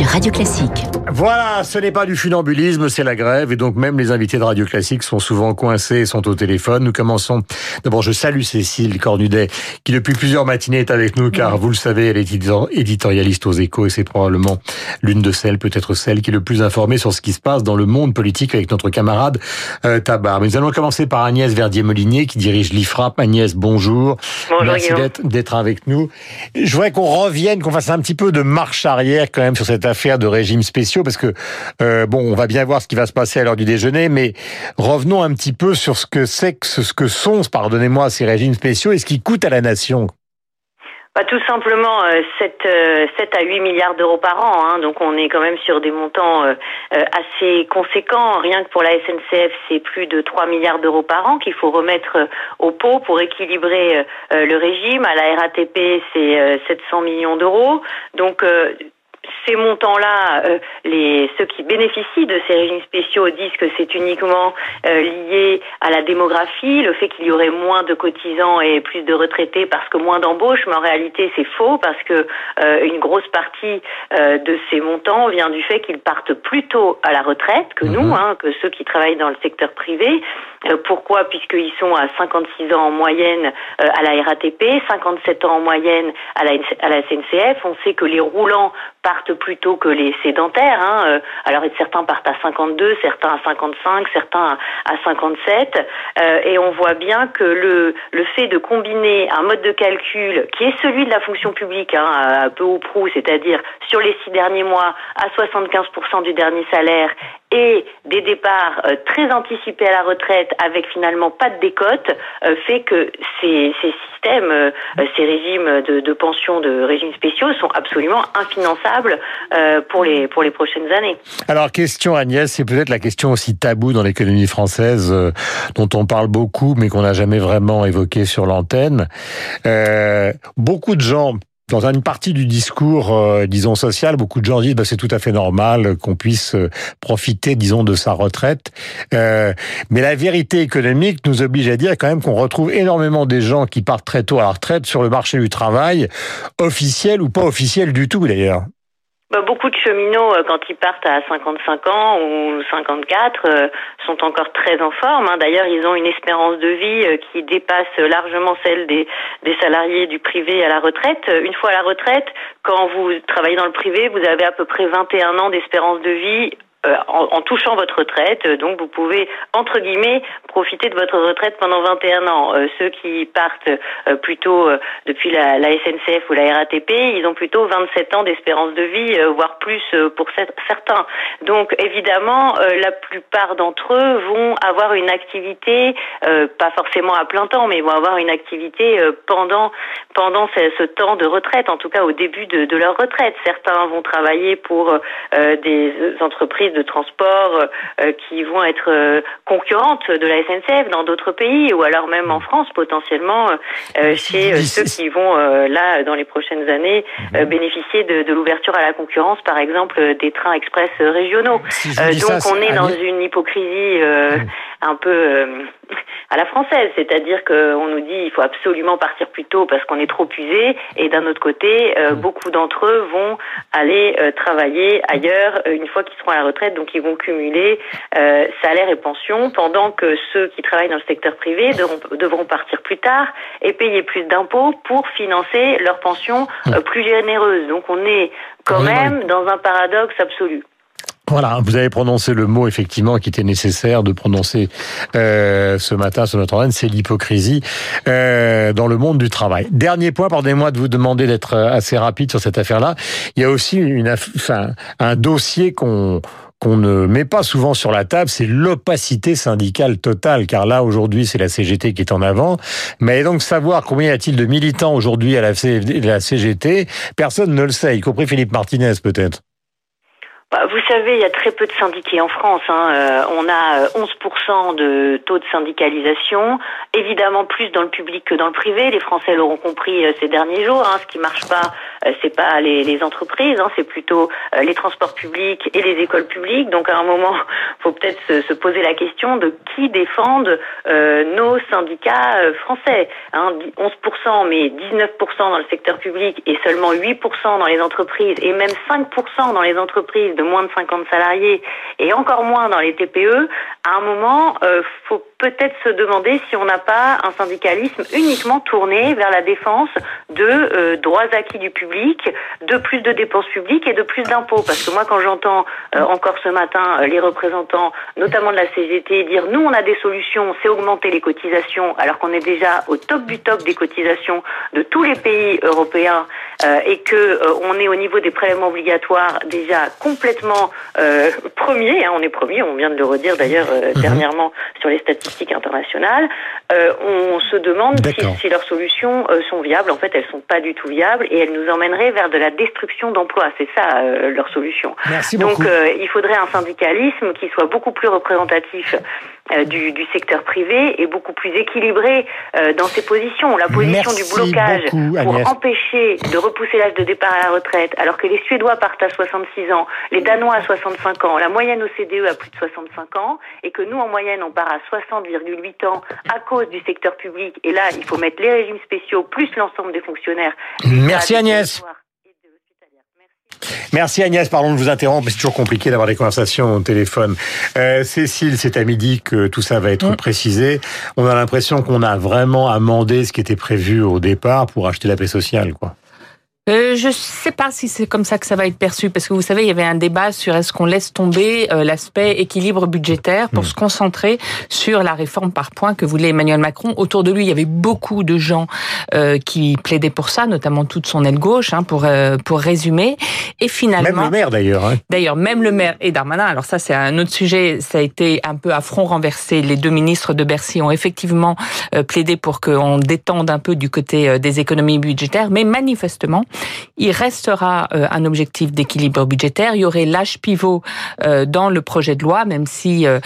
sur Radio Classique. Voilà, ce n'est pas du funambulisme, c'est la grève. Et donc même les invités de Radio Classique sont souvent coincés et sont au téléphone. Nous commençons. D'abord, je salue Cécile Cornudet, qui depuis plusieurs matinées est avec nous, car vous le savez, elle est éditorialiste aux échos et c'est probablement l'une de celles, peut-être celle qui est le plus informée sur ce qui se passe dans le monde politique avec notre camarade euh, Tabar. Mais nous allons commencer par Agnès Verdier-Molinier, qui dirige l'IFRAP. Agnès, bonjour. Bonjour Merci d'être avec nous. Je voudrais qu'on revienne, qu'on fasse un petit peu de marche arrière quand même sur cette affaire de régimes spéciaux, parce que euh, bon, on va bien voir ce qui va se passer à l'heure du déjeuner, mais revenons un petit peu sur ce que c'est que ce que sont, pardonnez-moi, ces régimes spéciaux et ce qui coûte à la nation. Bah, tout simplement euh, 7, euh, 7 à 8 milliards d'euros par an. Hein, donc on est quand même sur des montants euh, assez conséquents. Rien que pour la SNCF, c'est plus de 3 milliards d'euros par an qu'il faut remettre au pot pour équilibrer le régime. À la RATP, c'est 700 millions d'euros. Donc ces montants-là, euh, les ceux qui bénéficient de ces régimes spéciaux disent que c'est uniquement euh, lié à la démographie, le fait qu'il y aurait moins de cotisants et plus de retraités parce que moins d'embauches, mais en réalité c'est faux parce que euh, une grosse partie de ces montants vient du fait qu'ils partent plus tôt à la retraite que nous, mhm. hein, que ceux qui travaillent dans le secteur privé. pourquoi? Puisqu'ils sont à 56 ans en moyenne à la RATP, 57 ans en moyenne à la, à la SNCF. On sait que les roulants partent plus tôt que les sédentaires. Hein. Euh, alors certains partent à 52, certains à 55, certains à 57. Euh, et on voit bien que le, le fait de combiner un mode de calcul qui est celui de la fonction publique, hein, peu au prou, c'est-à-dire sur les six derniers mois à 75% du dernier salaire et des départs euh, très anticipés à la retraite avec finalement pas de décote euh, fait que ces, ces systèmes, euh, ces régimes de, de pension, de régimes spéciaux sont absolument infinançables pour les pour les prochaines années. Alors question Agnès, c'est peut-être la question aussi taboue dans l'économie française dont on parle beaucoup mais qu'on n'a jamais vraiment évoqué sur l'antenne. beaucoup de gens dans une partie du discours, euh, disons, social, beaucoup de gens disent bah, c'est tout à fait normal qu'on puisse euh, profiter, disons, de sa retraite. Euh, mais la vérité économique nous oblige à dire quand même qu'on retrouve énormément des gens qui partent très tôt à la retraite sur le marché du travail, officiel ou pas officiel du tout d'ailleurs. Bah, beaucoup de cheminots, euh, quand ils partent à 55 ans ou 54, euh, sont encore très en forme. Hein. D'ailleurs, ils ont une espérance de vie euh, qui dépasse largement celle des, des salariés du privé à la retraite. Une fois à la retraite, quand vous travaillez dans le privé, vous avez à peu près 21 ans d'espérance de vie euh, en, touchant votre retraite. Donc vous pouvez, entre guillemets, profiter de votre retraite pendant 21 ans. Euh, ceux qui partent euh, plutôt depuis la, SNCF ou la RATP, ils ont plutôt 27 ans d'espérance de vie, voire plus pour certains. Donc évidemment, la plupart d'entre eux vont avoir une activité, pas forcément à plein temps, mais vont avoir une activité pendant pendant ce, ce, temps de retraite, en tout cas au début de, de leur retraite. Certains vont travailler pour des entreprises de transport euh, qui vont être euh, concurrentes de la SNCF dans d'autres pays ou alors même en France potentiellement euh, chez ceux qui vont là dans les prochaines années bénéficier de, de l'ouverture à la concurrence par exemple des trains express régionaux. donc on est dans une hypocrisie un peu à la française, c'est-à-dire qu'on nous dit il faut absolument partir plus tôt parce qu'on est trop usé, et d'un autre côté, euh, mm. beaucoup d'entre eux vont aller euh, travailler ailleurs euh, une fois qu'ils seront à la retraite, donc ils vont cumuler salaire et pension, pendant que ceux qui travaillent dans le secteur privé devront, devront partir plus tard et payer plus d'impôts pour financer leur pension mm. plus généreuse. Donc on est quand même dans un paradoxe absolu. Voilà, vous avez prononcé le mot effectivement qui était nécessaire de prononcer euh, ce matin sur notre antenne, c'est l'hypocrisie euh, dans le monde du travail. Dernier point, pardonnez-moi de vous demander d'être assez rapide sur cette affaire-là. Il y a aussi une, enfin, un dossier qu'on qu'on ne met pas souvent sur la table, c'est l'opacité syndicale totale, car là, aujourd'hui, c'est la CGT qui est en avant. Mais donc, savoir combien y a-t-il de militants aujourd'hui à la CGT, personne ne le sait, y compris Philippe Martinez, peut-être. Bah, vous savez, il y a très peu de syndiqués en France. Hein. Euh, on a 11% euh, de taux de syndicalisation, évidemment plus dans le public que dans le privé. Les Français l'auront compris euh, ces derniers jours. Hein. Ce qui marche pas c'est pas les, entreprises, hein, c'est plutôt les transports publics et les écoles publiques. Donc à un moment, faut peut-être se, se, poser la question de qui défendent nos syndicats français. Hein, 11%, mais 19% dans le secteur public et seulement 8% dans les entreprises et même 5% dans les entreprises de moins de 50 salariés et encore moins dans les TPE. À un moment, euh, faut peut-être se demander si on n'a pas un syndicalisme uniquement tourné vers la défense de euh, droits acquis du public, de plus de dépenses publiques et de plus d'impôts. Parce que moi, quand j'entends euh, encore ce matin euh, les représentants, notamment de la CGT, dire nous, on a des solutions, c'est augmenter les cotisations, alors qu'on est déjà au top du top des cotisations de tous les pays européens et que on est au niveau des prélèvements obligatoires déjà complètement premier. Hein, on est premier, on vient de le redire d'ailleurs mhm. dernièrement sur les statistiques internationales, euh, on se demande si, leurs solutions euh, sont viables. En fait, elles sont pas du tout viables et elles nous emmèneraient vers de la destruction d'emplois. C'est ça euh, leur solution. Donc, il faudrait un syndicalisme qui soit beaucoup plus représentatif du, du, secteur privé et beaucoup plus équilibré dans ses positions. La position du blocage pour empêcher de repousser l'âge de départ à la retraite, alors que les Suédois partent à 66 ans, les Danois à 65 ans, la moyenne OCDE à plus de 65 ans, et que nous, en moyenne, on part à 60 30,8 ans à cause du secteur public. Et là, il faut mettre les régimes spéciaux plus l'ensemble des fonctionnaires. Merci Agnès. Merci Agnès, pardon de vous interrompre, mais c'est toujours compliqué d'avoir des conversations au téléphone. Euh, Cécile, c'est à midi que tout ça va être mm. précisé. On a l'impression qu'on a vraiment amendé ce qui était prévu au départ pour acheter la paix sociale, quoi. Euh, je ne sais pas si c'est comme ça que ça va être perçu, parce que vous savez, il y avait un débat sur est-ce qu'on laisse tomber euh, l'aspect équilibre budgétaire pour hmm. se concentrer sur la réforme par points que voulait Emmanuel Macron. Autour de lui, il y avait beaucoup de gens euh, qui plaidaient pour ça, notamment toute son aile gauche, hein, pour pour résumer. Et finalement, même le maire d'ailleurs. Hein. D'ailleurs, même le maire et Darmanin. Alors ça, c'est un autre sujet. Ça a été un peu à front renversé. Les deux ministres de Bercy ont effectivement plaidé pour qu'on détende un peu du côté des économies budgétaires, mais manifestement il restera euh, un objectif d'équilibre budgétaire. Il y aurait l'âge pivot euh, dans le projet de loi, même si euh,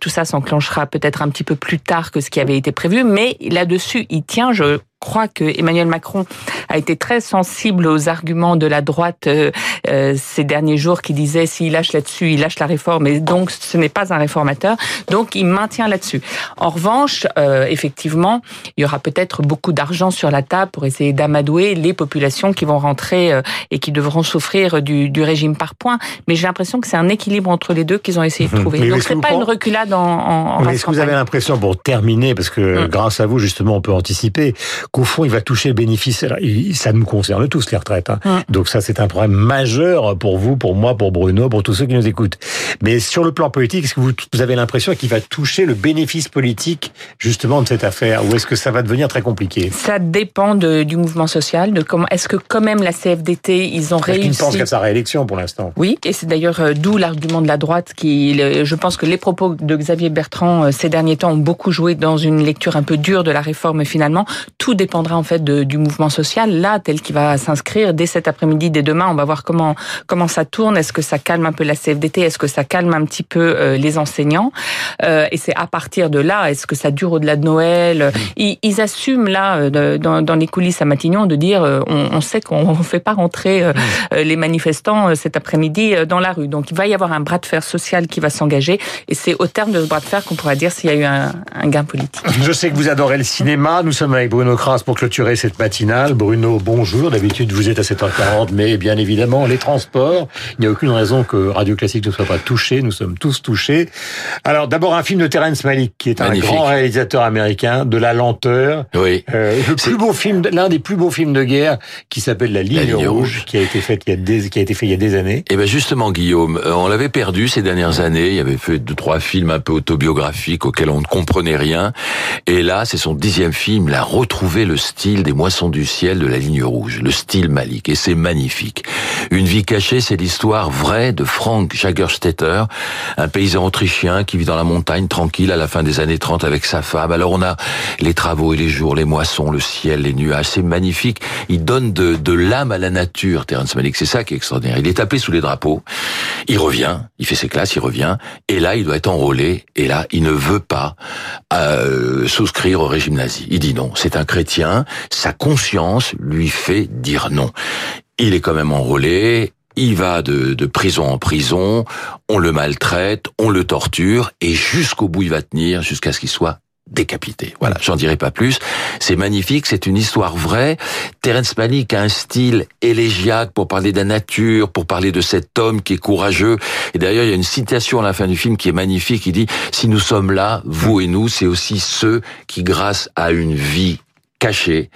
tout ça s'enclenchera peut-être un petit peu plus tard que ce qui avait été prévu. Mais là-dessus, il tient, je crois que Emmanuel Macron a été très sensible aux arguments de la droite euh, euh, ces derniers jours qui disait s'il lâche là-dessus, il lâche la réforme et donc ce n'est pas un réformateur. Donc il maintient là-dessus. En revanche, euh, effectivement, il y aura peut-être beaucoup d'argent sur la table pour essayer d'amadouer les populations qui vont rentrer et qui devront souffrir du, du régime par points. Mais j'ai l'impression que c'est un équilibre entre les deux qu'ils ont essayé de mhm. trouver. donc c'est pas une reculade en, en, Mais est-ce que vous avez l'impression, pour terminer, parce que hum. grâce à vous justement on peut anticiper, qu'au fond, il va toucher le bénéfice. ça nous concerne tous, les retraites. Hein. Donc ça, c'est un problème majeur pour vous, pour moi, pour Bruno, pour tous ceux qui nous écoutent. Mais sur le plan politique, est-ce que vous, avez l'impression qu'il va toucher le bénéfice politique, justement, de cette affaire? Ou est-ce que ça va devenir très compliqué? Ça dépend du mouvement social, de comment... Est-ce que quand même la CFDT, ils ont réussi... Ils pensent qu'à sa réélection pour l'instant? Oui, et c'est d'ailleurs euh, d'où l'argument de la droite qui... Je pense que les propos de Xavier Bertrand euh, ces derniers temps ont beaucoup joué dans une lecture un peu dure de la réforme finalement. Tout dépendra en fait du mouvement social là tel qu'il va s'inscrire dès cet après-midi, dès demain. On va voir comment comment ça tourne. Est-ce que ça calme un peu la CFDT Est-ce que ça calme un petit peu euh, les enseignants? Euh, Et c'est à partir de là, est-ce que ça dure au-delà de Noël? Ils, ils, assument là euh, dans, dans, les coulisses à Matignon de dire on, on sait qu'on ne fait pas rentrer les manifestants cet après-midi dans la rue. Donc il va y avoir un bras de fer social qui va s'engager et c'est au terme de ce bras de fer qu'on pourra dire s'il y a eu un, un gain politique. Je sais que vous adorez le cinéma. Nous sommes avec Bruno Kras pour clôturer cette matinale. Bruno, bonjour. D'habitude, vous êtes à 7h40, mais bien évidemment, les transports, il n'y a aucune raison que Radio Classique ne soit pas touché. Nous sommes tous touchés. Alors, d'abord, un film de Terence Malick, qui est un grand réalisateur américain, de la lenteur. Oui. Euh, le plus beau film, l'un des plus beaux films de guerre, qui s'appelle La Ligne, rouge, qui a été fait il y a des, qui a été fait il y a des années. Et eh ben justement, Guillaume, euh, on l'avait perdu ces dernières années. Il y avait fait deux, trois films un peu autobiographiques auxquels on ne comprenait rien. Et là, c'est son dixième film. Il a le style des moissons du ciel de la ligne rouge, le style Malik, et c'est magnifique. Une vie cachée, c'est l'histoire vraie de Frank Jagerstetter, un paysan autrichien qui vit dans la montagne tranquille à la fin des années 30 avec sa femme. Alors on a les travaux et les jours, les moissons, le ciel, les nuages, c'est magnifique. Il donne de, l'âme à la nature, Terence Malik, c'est ça qui est extraordinaire. Il est appelé sous les drapeaux, il revient, il fait ses classes, il revient, et là il doit être enrôlé, et là il ne veut pas euh, souscrire au régime nazi. Il dit non, c'est un chrétien, sa conscience lui fait dire non. il est quand même enrôlé, il va de, prison en prison, on le maltraite, on le torture, et jusqu'au bout il va tenir, jusqu'à ce qu'il soit décapité. Voilà, j'en dirai pas plus. C'est magnifique, c'est une histoire vraie. Terence Malick a un style élégiaque pour parler de la nature, pour parler de cet homme qui est courageux. Et d'ailleurs, il y a une citation à la fin du film qui est magnifique. Il dit, si nous sommes là, vous et nous, c'est aussi ceux qui, grâce à une vie cachés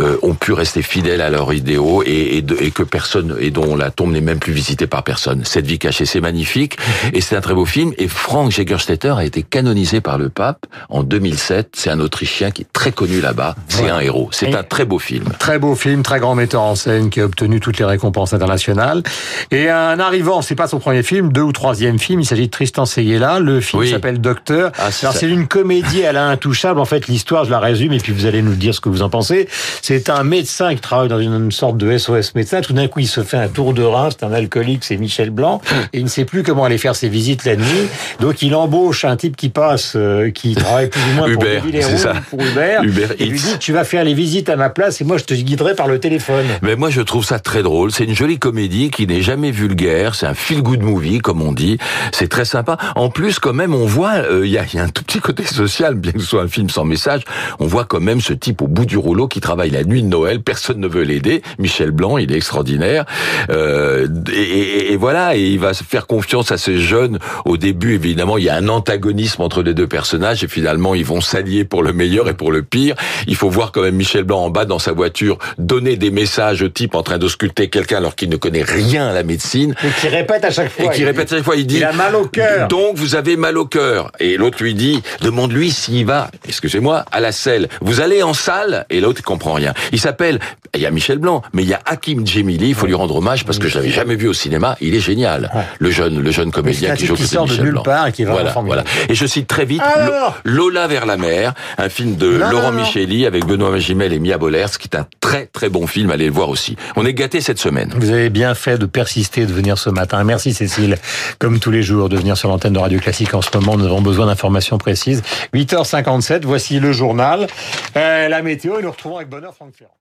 euh, ont pu rester fidèles à leurs idéaux et, et, et, que personne et dont la tombe n'est même plus visitée par personne. Cette vie cachée, c'est magnifique et c'est un très beau film. Et Frank Jägerstätter a été canonisé par le pape en 2007. C'est un Autrichien qui est très connu là-bas. C'est ouais. un héros. C'est un très beau film. Très beau film, très grand metteur en scène qui a obtenu toutes les récompenses internationales. Et un arrivant, c'est pas son premier film, deux ou troisième film. Il s'agit de Tristan Seguela. Le film oui. s'appelle Docteur. Ah, Alors c'est une comédie à l'intouchable. En fait, l'histoire, je la résume et puis vous allez nous dire ce que vous en pensez. C'est un médecin qui travaille dans une sorte de SOS médecin. Tout d'un coup, il se fait un tour de rein. C'est un alcoolique, c'est Michel Blanc. Et il ne sait plus comment aller faire ses visites la nuit. Donc, il embauche un type qui passe, euh, qui travaille plus ou moins Uber, pour, ça. pour Uber. Uber et lui dit, tu vas faire les visites à ma place et moi, je te guiderai par le téléphone. Mais moi, je trouve ça très drôle. C'est une jolie comédie qui n'est jamais vulgaire. C'est un feel-good movie, comme on dit. C'est très sympa. En plus, quand même, on voit, il euh, y, a, y, a, un tout petit côté social, bien que ce soit un film sans message. On voit quand même ce type au bout du rouleau qui travaille la nuit de Noël. Personne ne veut l'aider. Michel Blanc, il est extraordinaire. Euh, et, et, voilà, et il va faire confiance à ces jeunes. Au début, évidemment, il y a un antagonisme entre les deux personnages et finalement, ils vont s'allier pour le meilleur et pour le pire. Il faut voir quand même Michel Blanc en bas dans sa voiture donner des messages au type en train d'ausculter quelqu'un alors qu'il ne connaît rien à la médecine. Et qui répète à chaque fois. Et qui répète à chaque fois. Il dit. Il a mal au cœur. Donc, vous avez mal au cœur. Et l'autre lui dit, demande-lui s'il va, excusez-moi, à la selle. Vous allez en et l'autre comprend rien. Il s'appelle, il y a Michel Blanc, mais il y a Hakim Djemili, il faut lui rendre hommage parce que je l'avais jamais vu au cinéma, il est génial. Le jeune, le jeune comédien qui joue qui sort Michel de nulle Blanc. part et qui est voilà, voilà. Et je cite très vite Lola vers la mer, un film de Non, Laurent non, non. Micheli avec Benoît Magimel et Mia Bollers, qui est un très très bon film, allez le voir aussi. On est gâtés cette semaine. Vous avez bien fait de persister, de venir ce matin. Merci Cécile, comme tous les jours, de venir sur l'antenne de Radio Classique en ce moment. Nous avons besoin d'informations précises. 8h57, voici le journal. Euh, la météo et nous retrouvons avec bonheur Franck Ferrand.